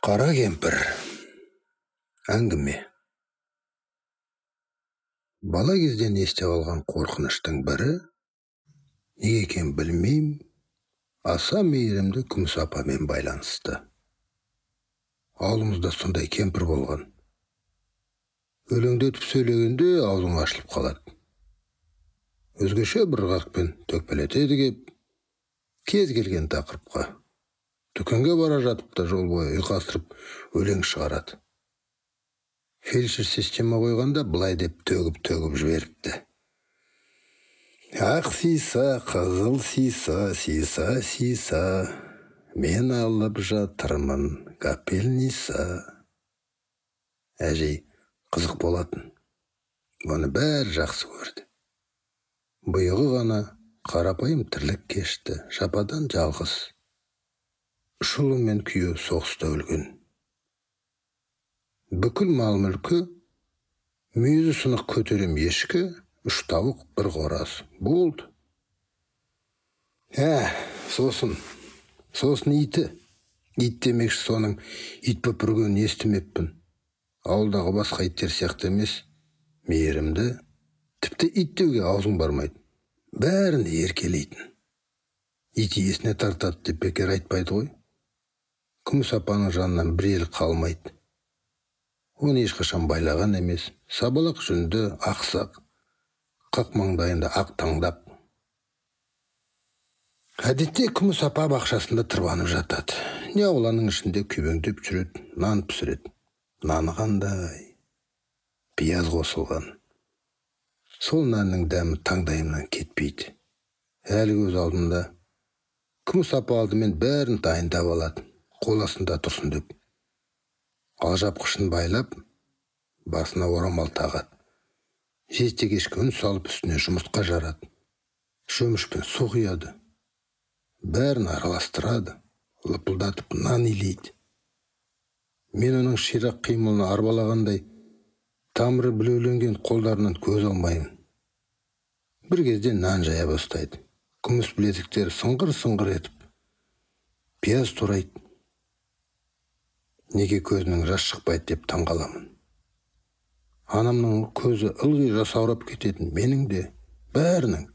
қара кемпір әңгіме. Бала кезден естіп алған қорқыныштың бірі неге екенін білмеймін аса мейірімді күміс апамен байланысты. Ауылымызда сондай кемпір болған. Өлеңдетіп сөйлегенде аузың ашылып қалады. Өзгеше бір ырғақпен төкпелетеді кеп кез келген тақырыпқа дүкенге бара жатып та жол бойы ұйқастырып өлең шығарады. Фельдшер система қойғанда былай деп төгіп төгіп жіберіпті. Ақ сиса қызыл сиса сиса сиса мен алып жатырмын капельница әжей қызық болатын. Оны бәрі жақсы көрді. Бұйығы ғана қарапайым тірлік кешті жападан жалғыз. Үш ұлы мен күйеуі соғыста өлген. Бүкіл мал мүлкі мүйізі сынық көтерем ешкі үш тауық бір қораз. Болды. Ә сосын сосын иті. Ит демекші соның ит боп естімеппін. Ауылдағы басқа иттер сияқты емес. Мейірімді. Тіпті ит деуге аузың бармайды. Бәрін еркелейтін. Ит иесіне тартады деп бекер айтпайды ғой. Күміс апаның жанынан бір ел қалмайды. Оны ешқашан байлаған емес. Сабалақ жүнді ақсақ. Қақ маңдайында ақ таңдап. Әдетте күміс апа бақшасында тырбанып жатады. Не ауланың ішінде күйбеңдеп жүреді нан пісіреді. Наны қандай? Пияз қосылған. Сол нанның дәмі таңдайымнан кетпейді. Әлі көз алдымда күміс апа алдымен бәрін дайындап алады. Қол астында тұрсын деп. Алжапқышын байлап басына орамал тағады жеті кешкі үн салып үстіне жұмыртқа жарады. Шөмішпен су құяды бәрін араластырады. Лыпылдатып нан илейді. Мен оның ширақ қимылын арбалағандай тамыры білеуленген қолдарынан көз алмаймын. Бір кезде нан жая бастайды. Күміс білезіктері сыңғыр сыңғыр етіп пияз турайды. Неге көзінің жас шықпайды деп таңғаламын? Анамның көзі ылғи жасаурап кететін менің де бәрінің.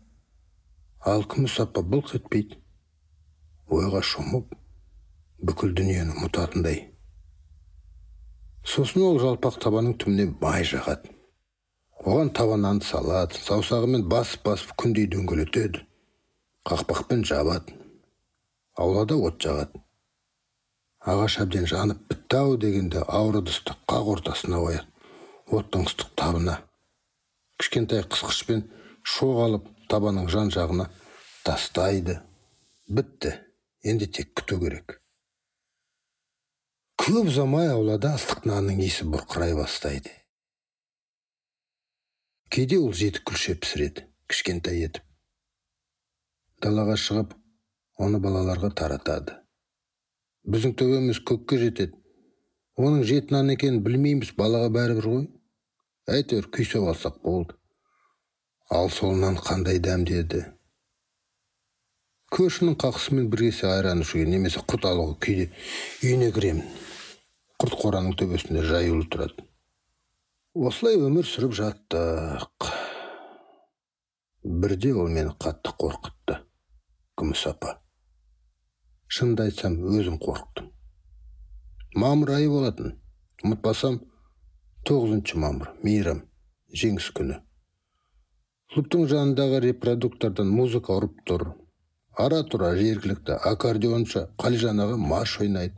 Ал күміс апа былқ етпейді ойға шомып бүкіл дүниені ұмытатындай сосын ол жалпақ табаның түбіне май жағады. Оған табаннан салады саусағымен басып басып күндей дөңгелетеді қақпақпен жабады аулада от жағады. Ағаш әбден жанып бітті ау дегенде ауыр ыдысты қақ ортасына қояды. Оттың ыстық табына кішкентай қысқышпен шоқ алып табаның жан жағына тастайды. Бітті. Енді тек күту керек. Көп ұзамай аулада ыстық нанның иісі бұрқырай бастайды. Кейде ол жеті күлше пісіреді кішкентай етіп. Далаға шығып оны балаларға таратады. Біздің төбеміз көкке жетеді. Оның жеті нан екенін білмейміз балаға бәрібір ғой. Әйтеуір күйсе алсақ болды. Ал сол нан қандай дәмді еді көршінің қақысымен бір кесе айран ішуге немесе құт алуға кейде үйіне кіремін. Құрт қораның төбесінде жаюлы тұрады. Осылай өмір сүріп жаттық. Бірде ол мені қатты қорқытты. Күміс апа. Шынымды айтсам өзім қорықтым. Мамыр айы болатын. Ұмытпасам тоғызыншы мамыр мейрам жеңіс күні. Клубтың жанындағы репродуктордан музыка ұрып тұр. Ара тұра жергілікті аккордеоншы қалижан аға марш ойнайды.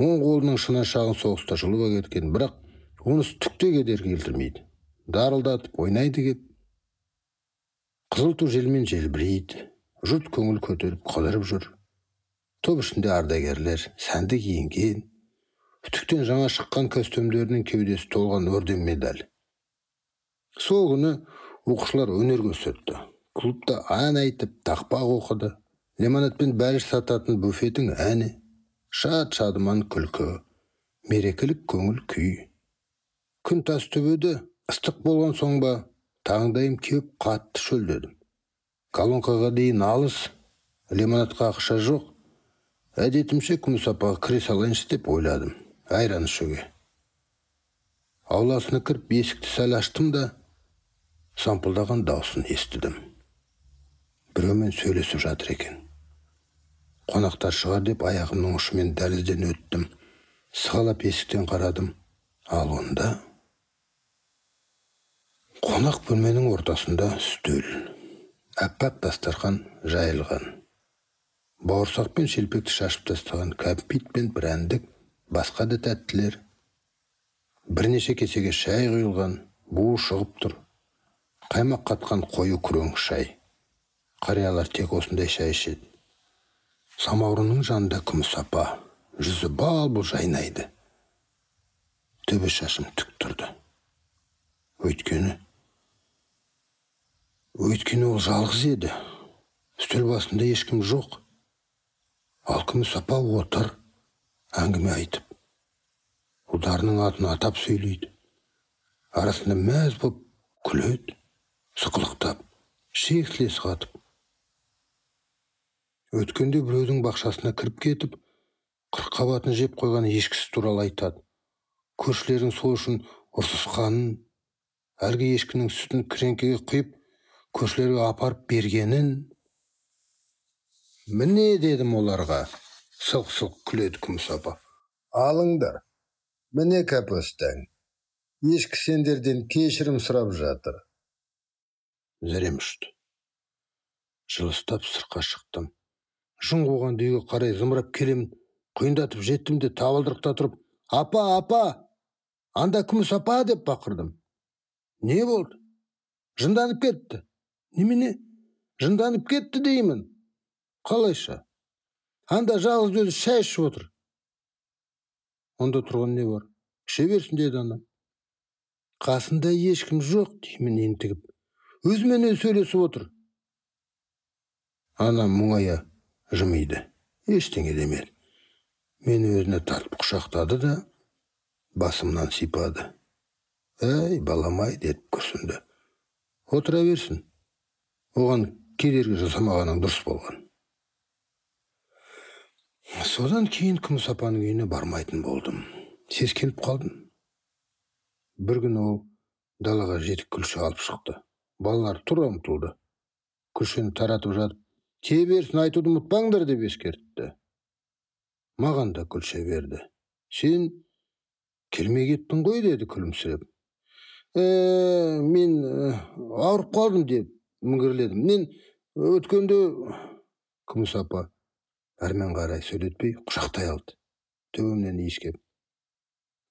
Оң қолының шынашағын соғыста жұлып әкеткен бірақ онысы түк те кедергі келтірмейді. Дарылдатып ойнайды кеп. Қызыл ту желмен желбірейді. Жұрт көңіл көтеріп қыдырып жүр. Топ ішінде ардагерлер сәнді киінген үтіктен жаңа шыққан костюмдерінің кеудесі толған орден медаль сол күні оқушылар өнер көрсетті клубта ән айтып тақпақ оқыды лимонадпен бәліш сататын буфеттің әні шат шадыман күлкі мерекелік көңіл күй күн тас төбеді ыстық болған соң ба таңдайым кеуіп қатты шөлдедім колонкаға дейін алыс лимонадқа ақша жоқ әдетімше күміс апаға кіре салайыншы деп ойладым. Айран ішуге. Ауласына кіріп есікті сәл аштым да сампылдаған даусын естідім. Біреумен сөйлесіп жатыр екен. Қонақтар шығар деп аяғымның ұшымен дәлізден өттім. Сығалап есіктен қарадым. Ал онда қонақ бөлменің ортасында үстел аппақ дастархан жайылған. Бауырсақ пен шелпекті шашып тастаған кәмпит пен прәндік басқа да тәттілер бірнеше кесеге шай құйылған буы шығып тұр қаймақ қатқан қою күрең шай қариялар тек осындай шай ішеді самаурынның жанында күміс апа жүзі бал бұл жайнайды төбе шашым тік тұрды өйткені өйткені ол жалғыз еді үстел басында ешкім жоқ алқым сапа отыр әңгіме айтып. Ұлдарының атын атап сөйлейді. Арасында мәз боп күледі сықылықтап шексілес қатып. Өткенде біреудің бақшасына кіріп кетіп қырыққабатын жеп қойған ешкісі туралы айтады. Көршілердің сол үшін ұрсысқанын әлгі ешкінің сүтін кіреңкеге құйып көршілерге апарып бергенін міне дедім оларға. Сылқ күледі күміс апа алыңдар. Міне капустаң ешкі сендерден кешірім сұрап жатыр. Зәрем ұшты. Жылыстап сыртқа шықтым. Жын қуған үйге қарай зымырап келемін. Құйындатып жеттім де табалдырықта тұрып апа апа анда күміс апа деп бақырдым. Не болды? Жынданып кетті немене? Жынданып кетті деймін. Қалайша? Анда жалғыз өзі шай ішіп отыр. Онда тұрған не бар? Іше берсін деді анам қасында ешкім жоқ деймін ентігіп. Өзімен өзі сөйлесіп отыр. Анам мұңая жымиды. Ештеңе демеді мені өзіне тартып құшақтады да басымнан сипады. Әй балам ай деді күрсінді. Отыра берсін. Оған кедергі жасамағаның дұрыс болған. Содан кейін күміс апаның үйіне бармайтын болдым. Сескеніп қалдым. Бір күні ол далаға жетік күлше алып шықты. Балалар тұра ұмтылды. Күлшені таратып жатып тие берсін айтуды ұмытпаңдар деп ескертті. Маған да күлше берді. Сен келмей кеттің ғой деді күлімсіреп. Ә, мен ә, ауырып қалдым деп міңгірледім. Мен өткенде күміс апа әрмен қарай сөйлетпей құшақтай алды. Төбемнен иіскеп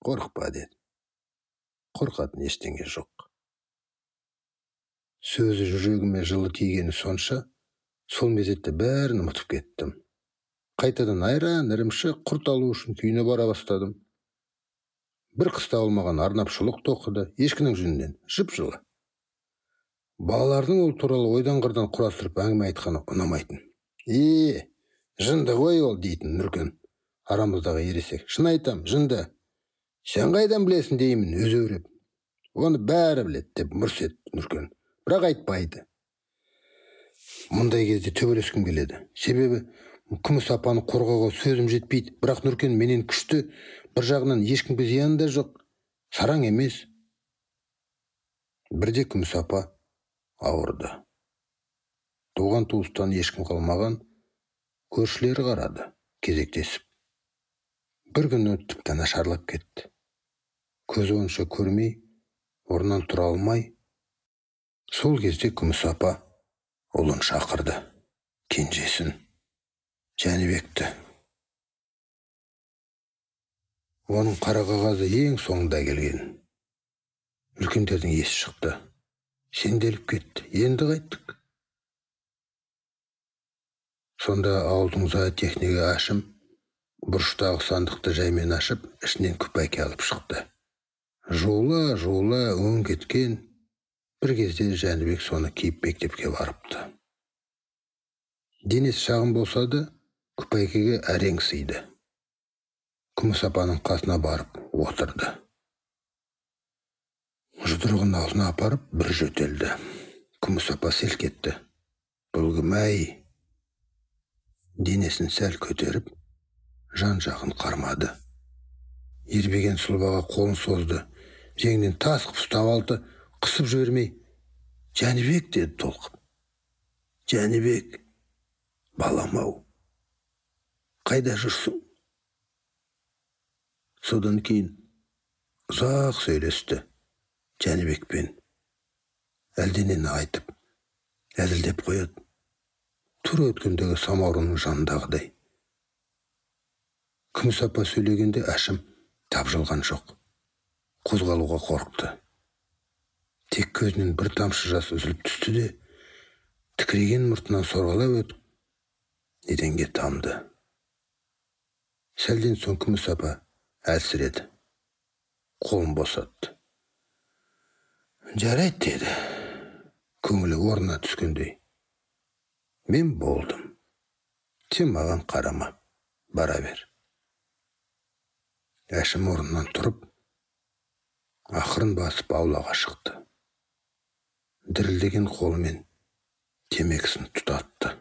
қорықпа деді. Қорқатын ештеңе жоқ. Сөзі жүрегіме жылы тигені сонша сол мезетте бәрін ұмытып кеттім. Қайтадан айран ірімшік құрт алу үшін күйіне бара бастадым. Бір қыста алмаған арнап шұлық тоқыды ешкінің жүнінен жып жылы балалардың ол туралы ойдан қырдан құрастырып әңгіме айтқаны ұнамайтын. Е жынды ғой ол дейтін нұркен. Арамыздағы ересек. Шын айтам жынды. Сен қайдан білесің деймін өзеуреп оны бәрі біледі деп мырс етті нұркен. Бірақ айтпайды. Мұндай кезде төбелескім келеді. Себебі күміс апаны қорғауға сөзім жетпейді. Бірақ нұркен менен күшті бір жағынан ешкімге зияны да жоқ. Сараң емес. Бірде күміс апа ауырды. Туған туыстан ешкім қалмаған көршілері қарады кезектесіп. Бір күні тіпті нашарлап кетті. Көзі онша көрмей орнынан тұра алмай сол кезде күміс апа ұлын шақырды кенжесін жәнібекті. Оның қара қағазы ең соңында келген. Үлкендердің есі шықты. Сенделіп кетті. Енді қайттық сонда ауылдың зоотехнигі ашым бұрыштағы сандықты жаймен ашып ішінен күпәйке алып шықты. Жуыла жуыла өң кеткен бір кезде жәнібек соны киіп мектепке барыпты. Денесі шағын болса да күпәйкеге әрең сыйды. Күміс апаның қасына барып отырды. Жұдырығын аузына апарып бір жөтелді. Күміс апа селк етті. Бұл кім әй? Денесін сәл көтеріп жан жағын қармады. Ербеген сұлбаға қолын созды. Жеңінен тас қып ұстап алды. Қысып жібермей жәнібек! деді толқып. Жәнібек балам ау қайда жүрсің? Содан кейін ұзақ сөйлесті жәнібекпен әлденені айтып әзілдеп қояды. Тура өткендегі самаурынның жанындағыдай. Күміс апа сөйлегенде әшім тапжылған жоқ. Қозғалуға қорықты. Тек көзінен бір тамшы жас үзіліп түсті де тікірейген мұртынан сорғалап өтіп еденге тамды. Сәлден соң күміс апа әлсіреді қолын босатты. Жарайды деді. Көңілі орнына түскендей. Мен болдым сен маған қарама бара бер әшім орнынан тұрып ақырын басып аулаға шықты дірілдеген қолымен темекісін тұтатты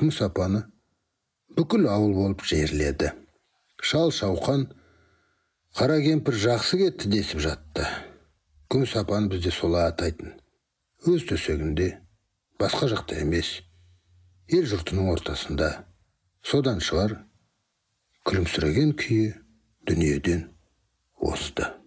күміс апаны бүкіл ауыл болып жерледі шал шауқан қара кемпір жақсы кетті десіп жатты күміс апаны бізде солай атайтын өз төсегінде басқа жақта емес ел жұртының ортасында содан шығар күлімсіреген күйі дүниеден озды.